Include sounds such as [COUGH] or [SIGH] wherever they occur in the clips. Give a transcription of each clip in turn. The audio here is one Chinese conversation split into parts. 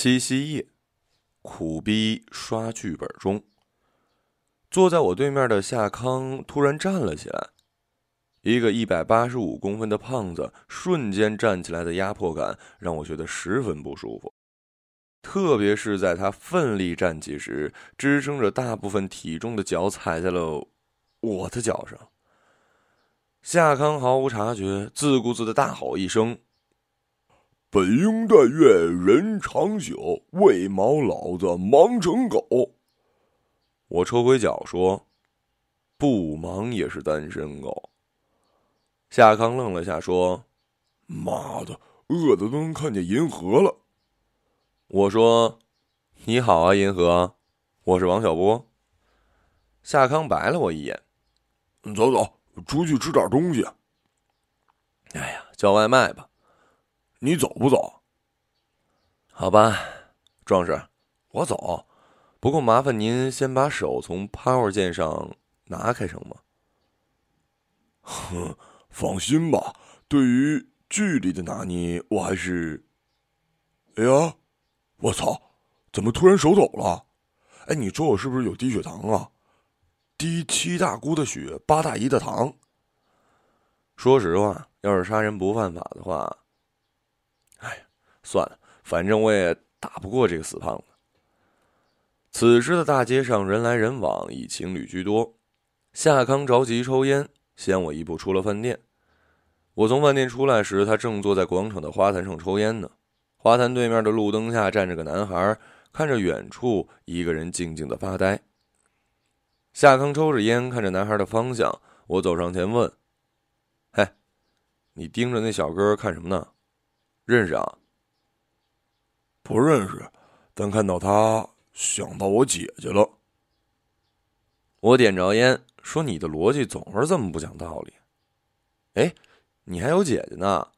七夕夜，苦逼刷剧本中。坐在我对面的夏康突然站了起来，一个一百八十五公分的胖子瞬间站起来的压迫感让我觉得十分不舒服，特别是在他奋力站起时，支撑着大部分体重的脚踩在了我的脚上。夏康毫无察觉，自顾自的大吼一声。本应但愿人长久，为毛老子忙成狗？我抽回脚说：“不忙也是单身狗。”夏康愣了下说：“妈的，饿的都能看见银河了。”我说：“你好啊，银河，我是王小波。”夏康白了我一眼：“走走，出去吃点东西。”哎呀，叫外卖吧。你走不走？好吧，壮士，我走。不过麻烦您先把手从 Power 键上拿开，成吗？哼，放心吧，对于距离的拿捏，我还是……哎呀，我操！怎么突然手抖了？哎，你说我是不是有低血糖啊？低七大姑的血，八大姨的糖。说实话，要是杀人不犯法的话。算了，反正我也打不过这个死胖子。此时的大街上人来人往，以情侣居多。夏康着急抽烟，先我一步出了饭店。我从饭店出来时，他正坐在广场的花坛上抽烟呢。花坛对面的路灯下站着个男孩，看着远处一个人静静的发呆。夏康抽着烟，看着男孩的方向。我走上前问：“嘿，你盯着那小哥看什么呢？”认识啊？不认识，但看到他想到我姐姐了。我点着烟说：“你的逻辑总是这么不讲道理。”哎，你还有姐姐呢？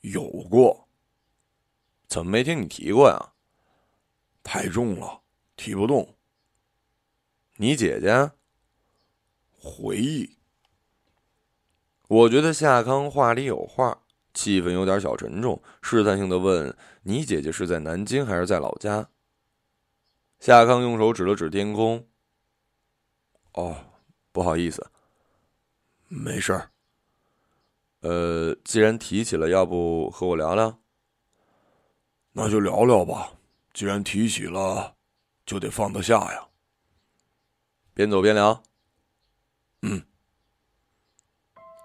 有过？怎么没听你提过呀？太重了，提不动。你姐姐？回忆。我觉得夏康话里有话。气氛有点小沉重，试探性的问：“你姐姐是在南京还是在老家？”夏康用手指了指天空。“哦，不好意思，没事儿。呃，既然提起了，要不和我聊聊？那就聊聊吧。既然提起了，就得放得下呀。边走边聊。嗯。”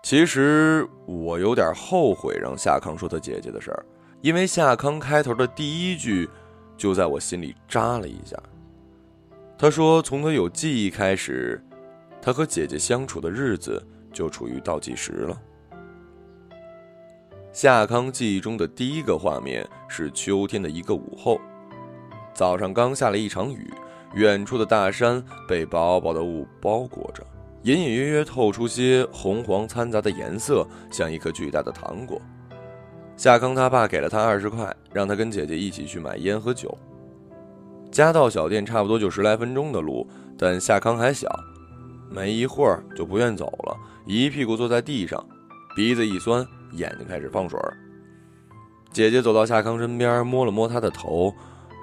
其实我有点后悔让夏康说他姐姐的事儿，因为夏康开头的第一句就在我心里扎了一下。他说，从他有记忆开始，他和姐姐相处的日子就处于倒计时了。夏康记忆中的第一个画面是秋天的一个午后，早上刚下了一场雨，远处的大山被薄薄的雾包裹着。隐隐约约透出些红黄掺杂的颜色，像一颗巨大的糖果。夏康他爸给了他二十块，让他跟姐姐一起去买烟和酒。家到小店差不多就十来分钟的路，但夏康还小，没一会儿就不愿走了，一屁股坐在地上，鼻子一酸，眼睛开始放水。姐姐走到夏康身边，摸了摸他的头，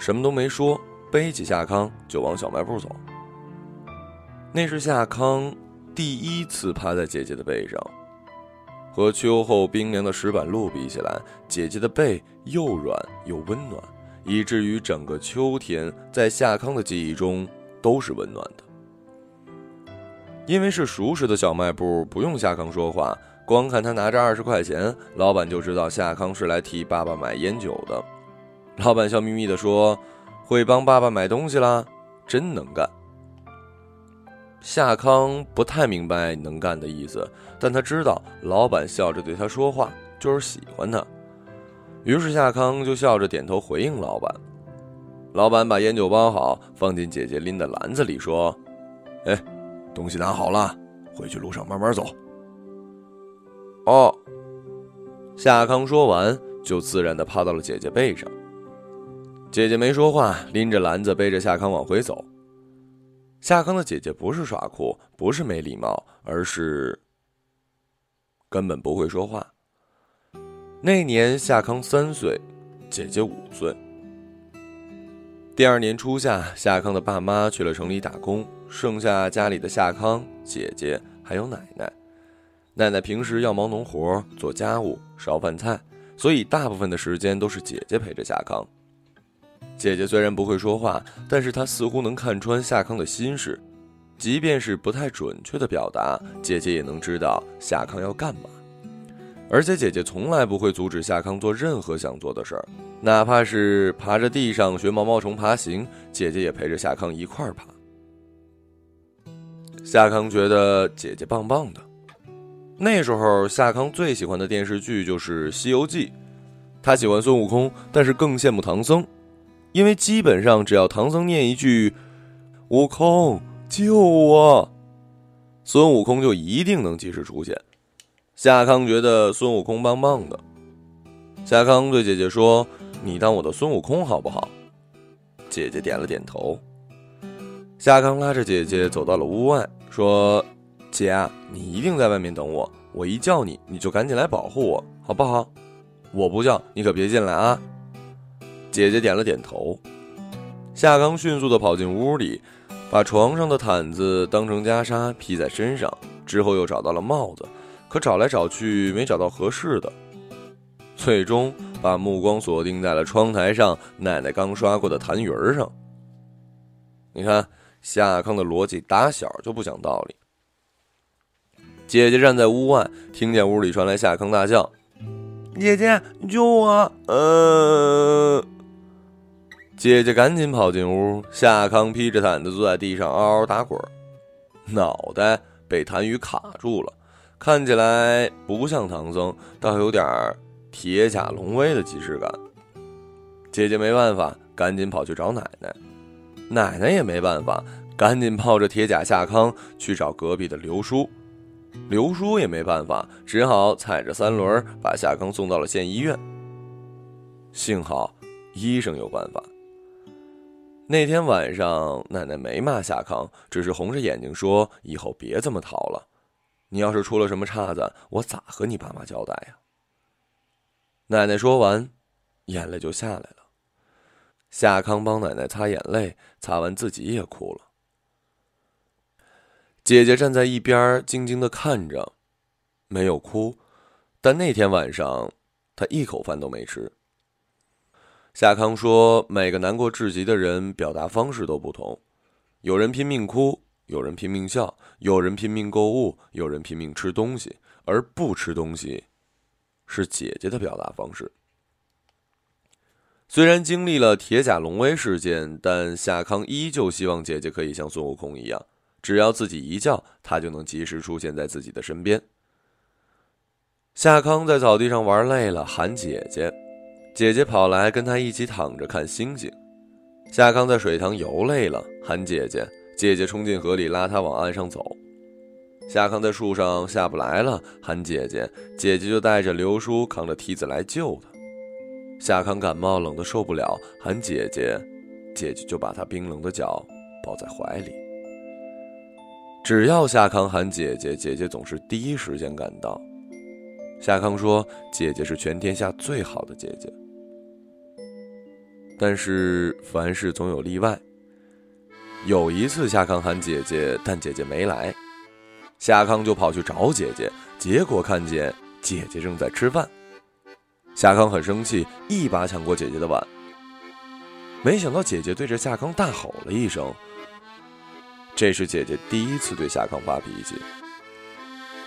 什么都没说，背起夏康就往小卖部走。那是夏康。第一次趴在姐姐的背上，和秋后冰凉的石板路比起来，姐姐的背又软又温暖，以至于整个秋天在夏康的记忆中都是温暖的。因为是熟识的小卖部，不用夏康说话，光看他拿着二十块钱，老板就知道夏康是来替爸爸买烟酒的。老板笑眯眯地说：“会帮爸爸买东西啦，真能干。”夏康不太明白“能干”的意思，但他知道老板笑着对他说话就是喜欢他，于是夏康就笑着点头回应老板。老板把烟酒包好，放进姐姐拎的篮子里，说：“哎，东西拿好了，回去路上慢慢走。”哦，夏康说完，就自然的趴到了姐姐背上。姐姐没说话，拎着篮子背着夏康往回走。夏康的姐姐不是耍酷，不是没礼貌，而是根本不会说话。那年夏康三岁，姐姐五岁，第二年初夏，夏康的爸妈去了城里打工，剩下家里的夏康、姐姐还有奶奶。奶奶平时要忙农活、做家务、烧饭菜，所以大部分的时间都是姐姐陪着夏康。姐姐虽然不会说话，但是她似乎能看穿夏康的心事，即便是不太准确的表达，姐姐也能知道夏康要干嘛。而且姐姐从来不会阻止夏康做任何想做的事儿。哪怕是爬着地上学毛毛虫爬行，姐姐也陪着夏康一块儿爬。夏康觉得姐姐棒棒的。那时候，夏康最喜欢的电视剧就是《西游记》，他喜欢孙悟空，但是更羡慕唐僧，因为基本上只要唐僧念一句“悟空救我”，孙悟空就一定能及时出现。夏康觉得孙悟空棒棒的。夏康对姐姐说。你当我的孙悟空好不好？姐姐点了点头。夏康拉着姐姐走到了屋外，说：“姐啊，你一定在外面等我，我一叫你，你就赶紧来保护我，好不好？我不叫你可别进来啊。”姐姐点了点头。夏康迅速的跑进屋里，把床上的毯子当成袈裟披在身上，之后又找到了帽子，可找来找去没找到合适的，最终。把目光锁定在了窗台上奶奶刚刷过的痰盂儿上。你看，夏康的逻辑打小就不讲道理。姐姐站在屋外，听见屋里传来夏康大叫：“姐姐，救我！”呃，姐姐赶紧跑进屋，夏康披着毯子坐在地上嗷嗷打滚，脑袋被痰盂卡住了，看起来不像唐僧，倒有点。铁甲龙威的即视感。姐姐没办法，赶紧跑去找奶奶。奶奶也没办法，赶紧抱着铁甲夏康去找隔壁的刘叔。刘叔也没办法，只好踩着三轮把夏康送到了县医院。幸好医生有办法。那天晚上，奶奶没骂夏康，只是红着眼睛说：“以后别这么淘了，你要是出了什么岔子，我咋和你爸妈交代呀？”奶奶说完，眼泪就下来了。夏康帮奶奶擦眼泪，擦完自己也哭了。姐姐站在一边静静的看着，没有哭，但那天晚上她一口饭都没吃。夏康说：“每个难过至极的人，表达方式都不同，有人拼命哭，有人拼命笑，有人拼命购物，有人拼命吃东西，而不吃东西。”是姐姐的表达方式。虽然经历了铁甲龙威事件，但夏康依旧希望姐姐可以像孙悟空一样，只要自己一叫，他就能及时出现在自己的身边。夏康在草地上玩累了，喊姐姐，姐姐跑来跟他一起躺着看星星。夏康在水塘游累了，喊姐姐，姐姐冲进河里拉他往岸上走。夏康在树上下不来了，喊姐姐，姐姐就带着刘叔扛着梯子来救他。夏康感冒冷得受不了，喊姐姐，姐姐就把他冰冷的脚抱在怀里。只要夏康喊姐姐，姐姐总是第一时间赶到。夏康说：“姐姐是全天下最好的姐姐。”但是凡事总有例外。有一次，夏康喊姐姐，但姐姐没来。夏康就跑去找姐姐，结果看见姐姐正在吃饭。夏康很生气，一把抢过姐姐的碗。没想到姐姐对着夏康大吼了一声。这是姐姐第一次对夏康发脾气。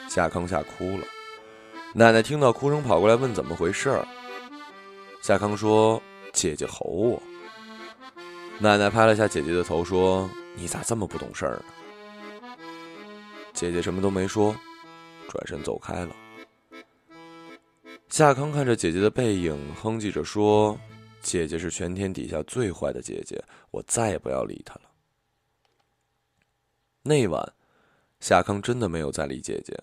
夏康吓哭了。奶奶听到哭声跑过来问怎么回事儿。夏康说：“姐姐吼我。”奶奶拍了下姐姐的头说：“你咋这么不懂事儿呢？”姐姐什么都没说，转身走开了。夏康看着姐姐的背影，哼唧着说：“姐姐是全天底下最坏的姐姐，我再也不要理她了。”那晚，夏康真的没有再理姐姐，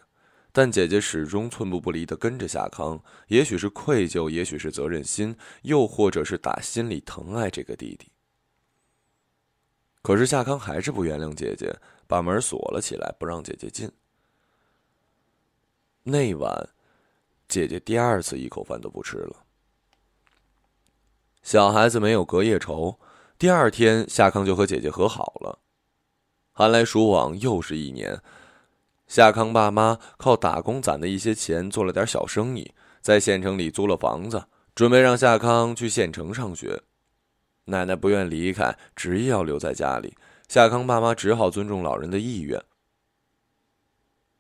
但姐姐始终寸步不离的跟着夏康。也许是愧疚，也许是责任心，又或者是打心里疼爱这个弟弟。可是夏康还是不原谅姐姐。把门锁了起来，不让姐姐进。那晚，姐姐第二次一口饭都不吃了。小孩子没有隔夜仇，第二天，夏康就和姐姐和好了。寒来暑往，又是一年。夏康爸妈靠打工攒的一些钱做了点小生意，在县城里租了房子，准备让夏康去县城上学。奶奶不愿离开，执意要留在家里。夏康爸妈只好尊重老人的意愿。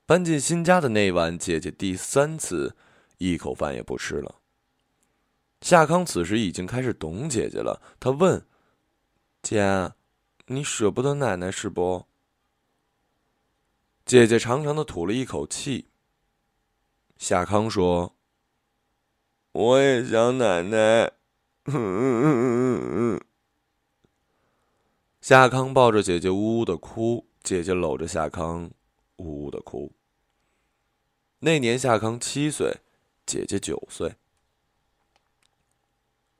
搬进新家的那晚，姐姐第三次一口饭也不吃了。夏康此时已经开始懂姐姐了，他问：“姐，你舍不得奶奶是不？”姐姐长长的吐了一口气。夏康说：“我也想奶奶。[LAUGHS] ”夏康抱着姐姐呜呜的哭，姐姐搂着夏康呜呜的哭。那年夏康七岁，姐姐九岁。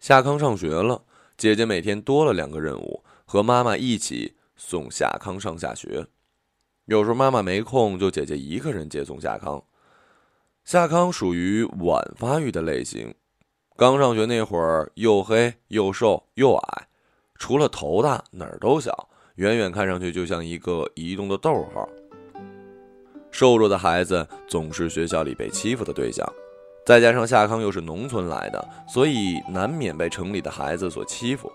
夏康上学了，姐姐每天多了两个任务，和妈妈一起送夏康上下学。有时候妈妈没空，就姐姐一个人接送夏康。夏康属于晚发育的类型，刚上学那会儿又黑又瘦又矮，除了头大哪儿都小，远远看上去就像一个移动的逗号。瘦弱的孩子总是学校里被欺负的对象。再加上夏康又是农村来的，所以难免被城里的孩子所欺负。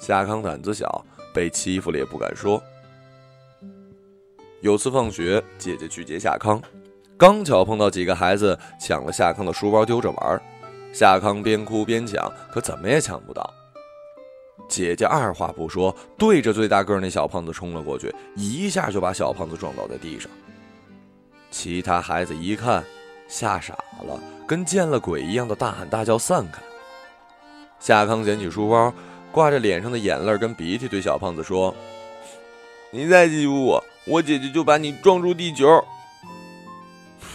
夏康胆子小，被欺负了也不敢说。有次放学，姐姐去接夏康，刚巧碰到几个孩子抢了夏康的书包丢着玩夏康边哭边抢，可怎么也抢不到。姐姐二话不说，对着最大个那小胖子冲了过去，一下就把小胖子撞倒在地上。其他孩子一看。吓傻了，跟见了鬼一样的大喊大叫散开。夏康捡起书包，挂着脸上的眼泪跟鼻涕，对小胖子说：“你再欺负我，我姐姐就把你撞出地球。”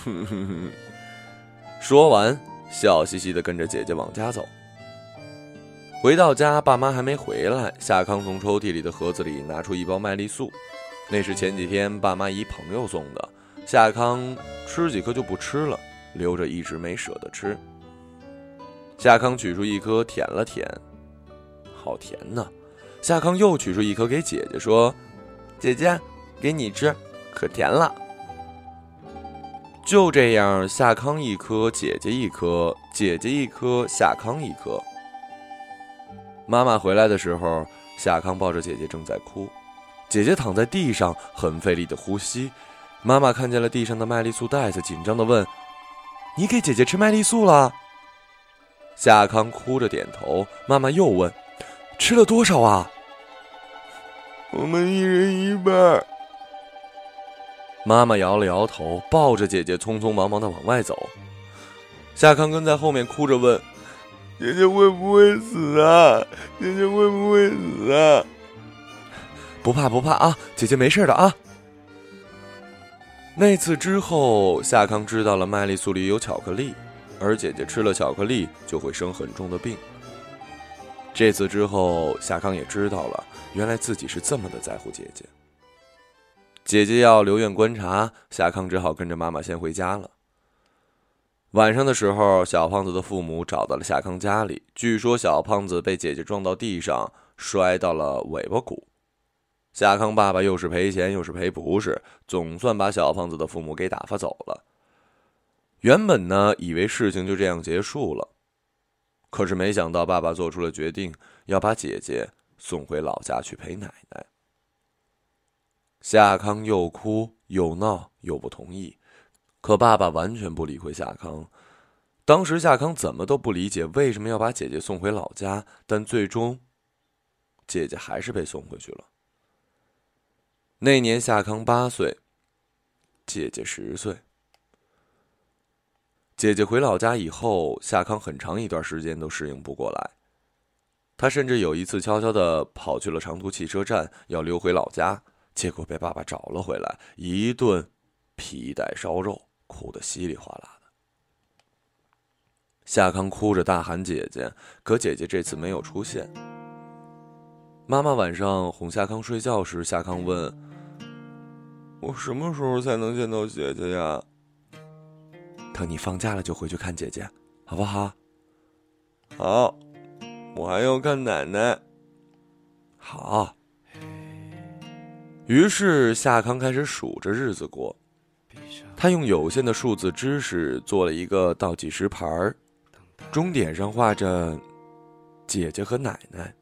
哼哼哼，说完，笑嘻嘻的跟着姐姐往家走。回到家，爸妈还没回来，夏康从抽屉里的盒子里拿出一包麦丽素，那是前几天爸妈一朋友送的。夏康吃几颗就不吃了，留着一直没舍得吃。夏康取出一颗舔了舔，好甜呐！夏康又取出一颗给姐姐说：“姐姐，给你吃，可甜了。”就这样，夏康一颗，姐姐一颗，姐姐一颗，夏康一颗。妈妈回来的时候，夏康抱着姐姐正在哭，姐姐躺在地上，很费力的呼吸。妈妈看见了地上的麦丽素袋子，紧张的问：“你给姐姐吃麦丽素了？”夏康哭着点头。妈妈又问：“吃了多少啊？”“我们一人一半。”妈妈摇了摇头，抱着姐姐匆匆忙忙的往外走。夏康跟在后面哭着问：“姐姐会不会死啊？姐姐会不会死啊？”“不怕不怕啊，姐姐没事的啊。”那次之后，夏康知道了麦丽素里有巧克力，而姐姐吃了巧克力就会生很重的病。这次之后，夏康也知道了，原来自己是这么的在乎姐姐。姐姐要留院观察，夏康只好跟着妈妈先回家了。晚上的时候，小胖子的父母找到了夏康家里，据说小胖子被姐姐撞到地上，摔到了尾巴骨。夏康爸爸又是赔钱又是赔不是，总算把小胖子的父母给打发走了。原本呢，以为事情就这样结束了，可是没想到爸爸做出了决定，要把姐姐送回老家去陪奶奶。夏康又哭又闹又不同意，可爸爸完全不理会夏康。当时夏康怎么都不理解为什么要把姐姐送回老家，但最终，姐姐还是被送回去了。那年夏康八岁，姐姐十岁。姐姐回老家以后，夏康很长一段时间都适应不过来。他甚至有一次悄悄的跑去了长途汽车站，要溜回老家，结果被爸爸找了回来，一顿皮带烧肉，哭得稀里哗啦的。夏康哭着大喊姐姐，可姐姐这次没有出现。妈妈晚上哄夏康睡觉时，夏康问。我什么时候才能见到姐姐呀？等你放假了就回去看姐姐，好不好？好，我还要看奶奶。好。于是夏康开始数着日子过，他用有限的数字知识做了一个倒计时牌儿，终点上画着姐姐和奶奶。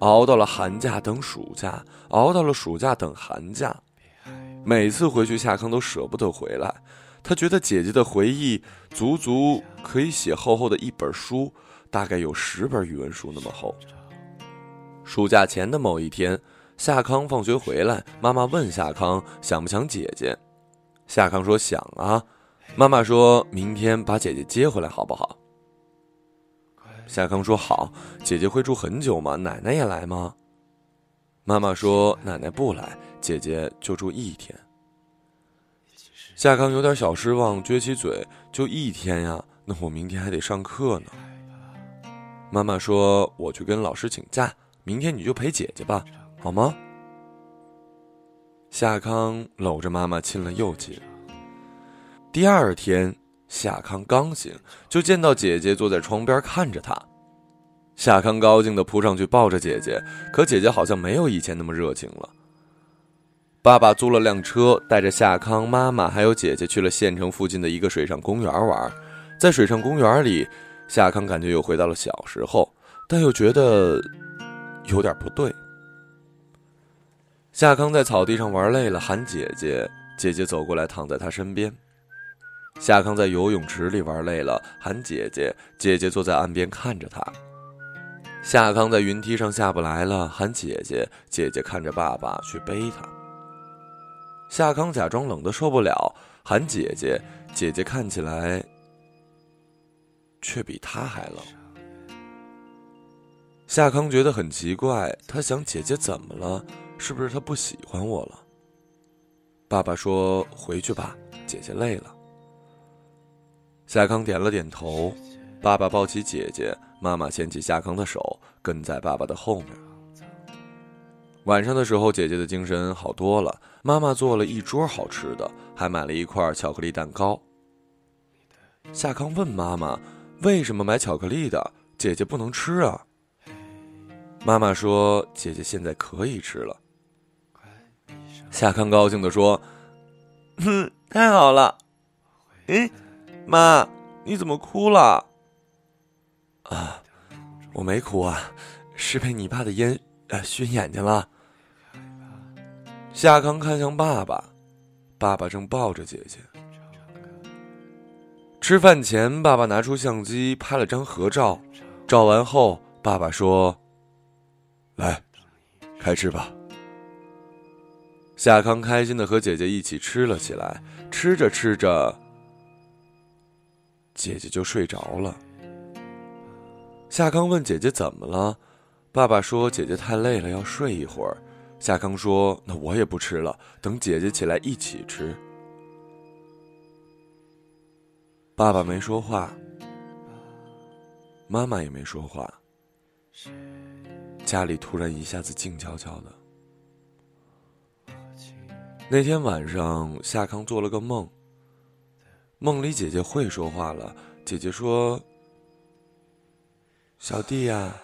熬到了寒假等暑假，熬到了暑假等寒假，每次回去夏康都舍不得回来。他觉得姐姐的回忆足足可以写厚厚的一本书，大概有十本语文书那么厚。暑假前的某一天。夏康放学回来，妈妈问夏康想不想姐姐。夏康说想啊。妈妈说明天把姐姐接回来好不好？夏康说好。姐姐会住很久吗？奶奶也来吗？妈妈说奶奶不来，姐姐就住一天。夏康有点小失望，撅起嘴，就一天呀？那我明天还得上课呢。妈妈说我去跟老师请假，明天你就陪姐姐吧。好吗？夏康搂着妈妈亲了又亲。第二天，夏康刚醒，就见到姐姐坐在窗边看着他。夏康高兴的扑上去抱着姐姐，可姐姐好像没有以前那么热情了。爸爸租了辆车，带着夏康、妈妈还有姐姐去了县城附近的一个水上公园玩。在水上公园里，夏康感觉又回到了小时候，但又觉得有点不对。夏康在草地上玩累了，喊姐姐，姐姐走过来躺在他身边。夏康在游泳池里玩累了，喊姐姐，姐姐坐在岸边看着他。夏康在云梯上下不来了，喊姐姐，姐姐看着爸爸去背他。夏康假装冷的受不了，喊姐姐，姐姐看起来却比他还冷。夏康觉得很奇怪，他想姐姐怎么了？是不是他不喜欢我了？爸爸说：“回去吧，姐姐累了。”夏康点了点头。爸爸抱起姐姐，妈妈牵起夏康的手，跟在爸爸的后面。晚上的时候，姐姐的精神好多了。妈妈做了一桌好吃的，还买了一块巧克力蛋糕。夏康问妈妈：“为什么买巧克力的？姐姐不能吃啊？”妈妈说：“姐姐现在可以吃了。”夏康高兴地说：“哼，太好了！哎，妈，你怎么哭了？啊，我没哭啊，是被你爸的烟呃熏眼睛了。”夏康看向爸爸，爸爸正抱着姐姐。吃饭前，爸爸拿出相机拍了张合照，照完后，爸爸说：“来，开吃吧。”夏康开心的和姐姐一起吃了起来，吃着吃着，姐姐就睡着了。夏康问姐姐怎么了，爸爸说姐姐太累了要睡一会儿。夏康说：“那我也不吃了，等姐姐起来一起吃。”爸爸没说话，妈妈也没说话，家里突然一下子静悄悄的。那天晚上，夏康做了个梦。梦里姐姐会说话了。姐姐说：“小弟呀，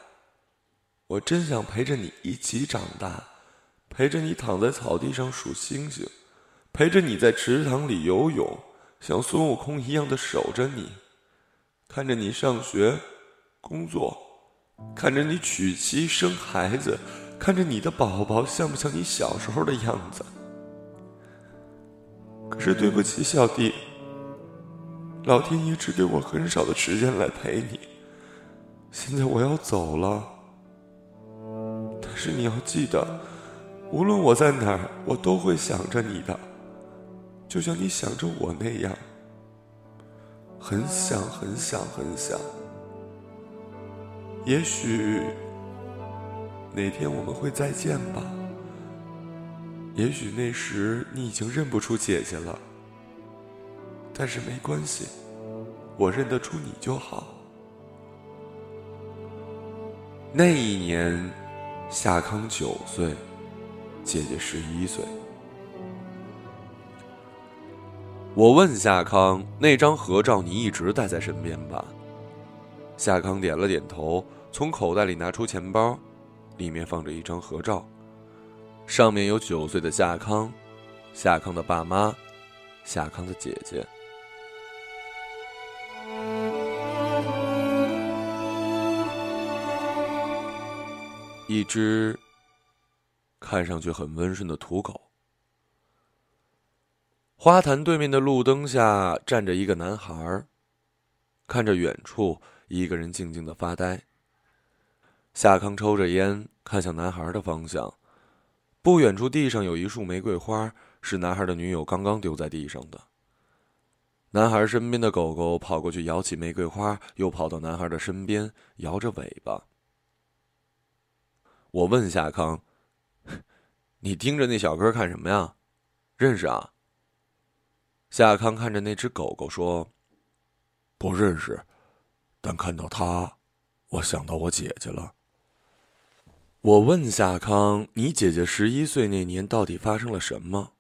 我真想陪着你一起长大，陪着你躺在草地上数星星，陪着你在池塘里游泳，像孙悟空一样的守着你，看着你上学、工作，看着你娶妻生孩子，看着你的宝宝像不像你小时候的样子。”可是对不起，小弟，老天爷只给我很少的时间来陪你。现在我要走了，但是你要记得，无论我在哪儿，我都会想着你的，就像你想着我那样，很想很想很想。也许哪天我们会再见吧。也许那时你已经认不出姐姐了，但是没关系，我认得出你就好。那一年，夏康九岁，姐姐十一岁。我问夏康：“那张合照你一直带在身边吧？”夏康点了点头，从口袋里拿出钱包，里面放着一张合照，上面有九岁的夏康，夏康的爸妈，夏康的姐姐。一只看上去很温顺的土狗。花坛对面的路灯下站着一个男孩，看着远处一个人静静的发呆。夏康抽着烟，看向男孩的方向。不远处地上有一束玫瑰花，是男孩的女友刚刚丢在地上的。男孩身边的狗狗跑过去摇起玫瑰花，又跑到男孩的身边摇着尾巴。我问夏康：“ [LAUGHS] 你盯着那小哥看什么呀？认识啊？”夏康看着那只狗狗说：“不认识，但看到他，我想到我姐姐了。”我问夏康：“你姐姐十一岁那年到底发生了什么？”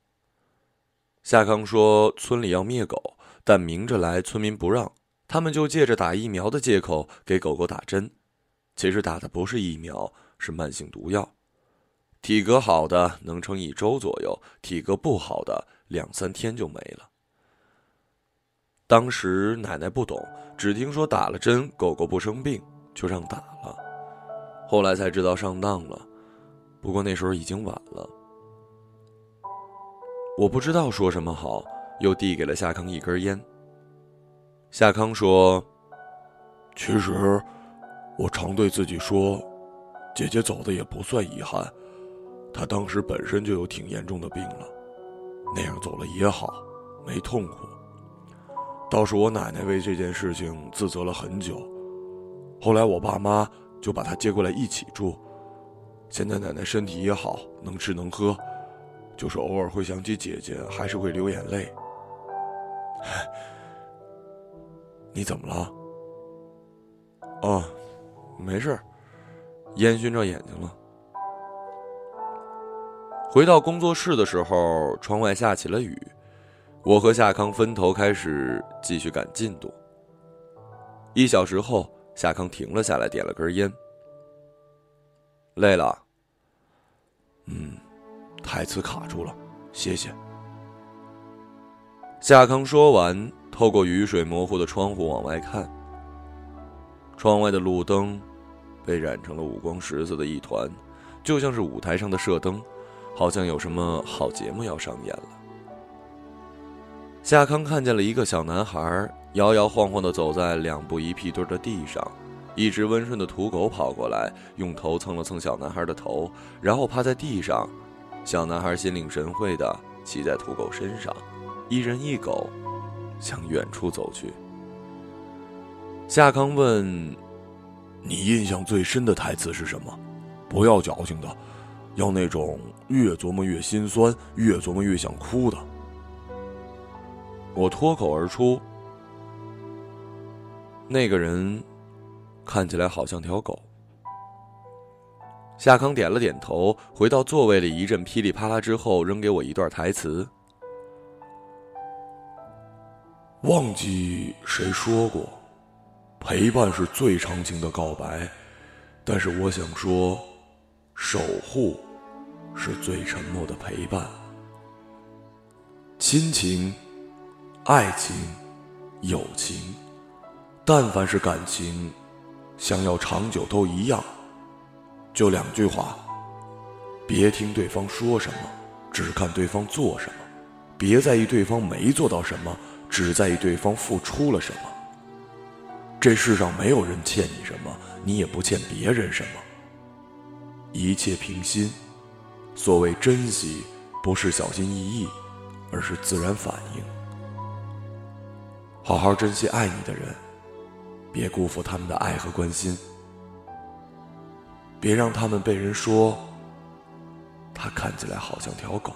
夏康说：“村里要灭狗，但明着来，村民不让，他们就借着打疫苗的借口给狗狗打针，其实打的不是疫苗。”是慢性毒药，体格好的能撑一周左右，体格不好的两三天就没了。当时奶奶不懂，只听说打了针狗狗不生病，就让打了。后来才知道上当了，不过那时候已经晚了。我不知道说什么好，又递给了夏康一根烟。夏康说：“其实，我常对自己说。”姐姐走的也不算遗憾，她当时本身就有挺严重的病了，那样走了也好，没痛苦。倒是我奶奶为这件事情自责了很久，后来我爸妈就把她接过来一起住，现在奶奶身体也好，能吃能喝，就是偶尔会想起姐姐，还是会流眼泪。[LAUGHS] 你怎么了？哦，没事。烟熏着眼睛了。回到工作室的时候，窗外下起了雨，我和夏康分头开始继续赶进度。一小时后，夏康停了下来，点了根烟。累了？嗯，台词卡住了，谢谢。夏康说完，透过雨水模糊的窗户往外看，窗外的路灯。被染成了五光十色的一团，就像是舞台上的射灯，好像有什么好节目要上演了。夏康看见了一个小男孩摇摇晃晃地走在两步一屁墩的地上，一只温顺的土狗跑过来，用头蹭了蹭小男孩的头，然后趴在地上。小男孩心领神会地骑在土狗身上，一人一狗向远处走去。夏康问。你印象最深的台词是什么？不要矫情的，要那种越琢磨越心酸、越琢磨越想哭的。我脱口而出：“那个人看起来好像条狗。”夏康点了点头，回到座位里，一阵噼里啪啦之后，扔给我一段台词：“忘记谁说过。”陪伴是最长情的告白，但是我想说，守护是最沉默的陪伴。亲情、爱情、友情，但凡是感情，想要长久都一样，就两句话：别听对方说什么，只看对方做什么；别在意对方没做到什么，只在意对方付出了什么。这世上没有人欠你什么，你也不欠别人什么。一切平心。所谓珍惜，不是小心翼翼，而是自然反应。好好珍惜爱你的人，别辜负他们的爱和关心。别让他们被人说，他看起来好像条狗。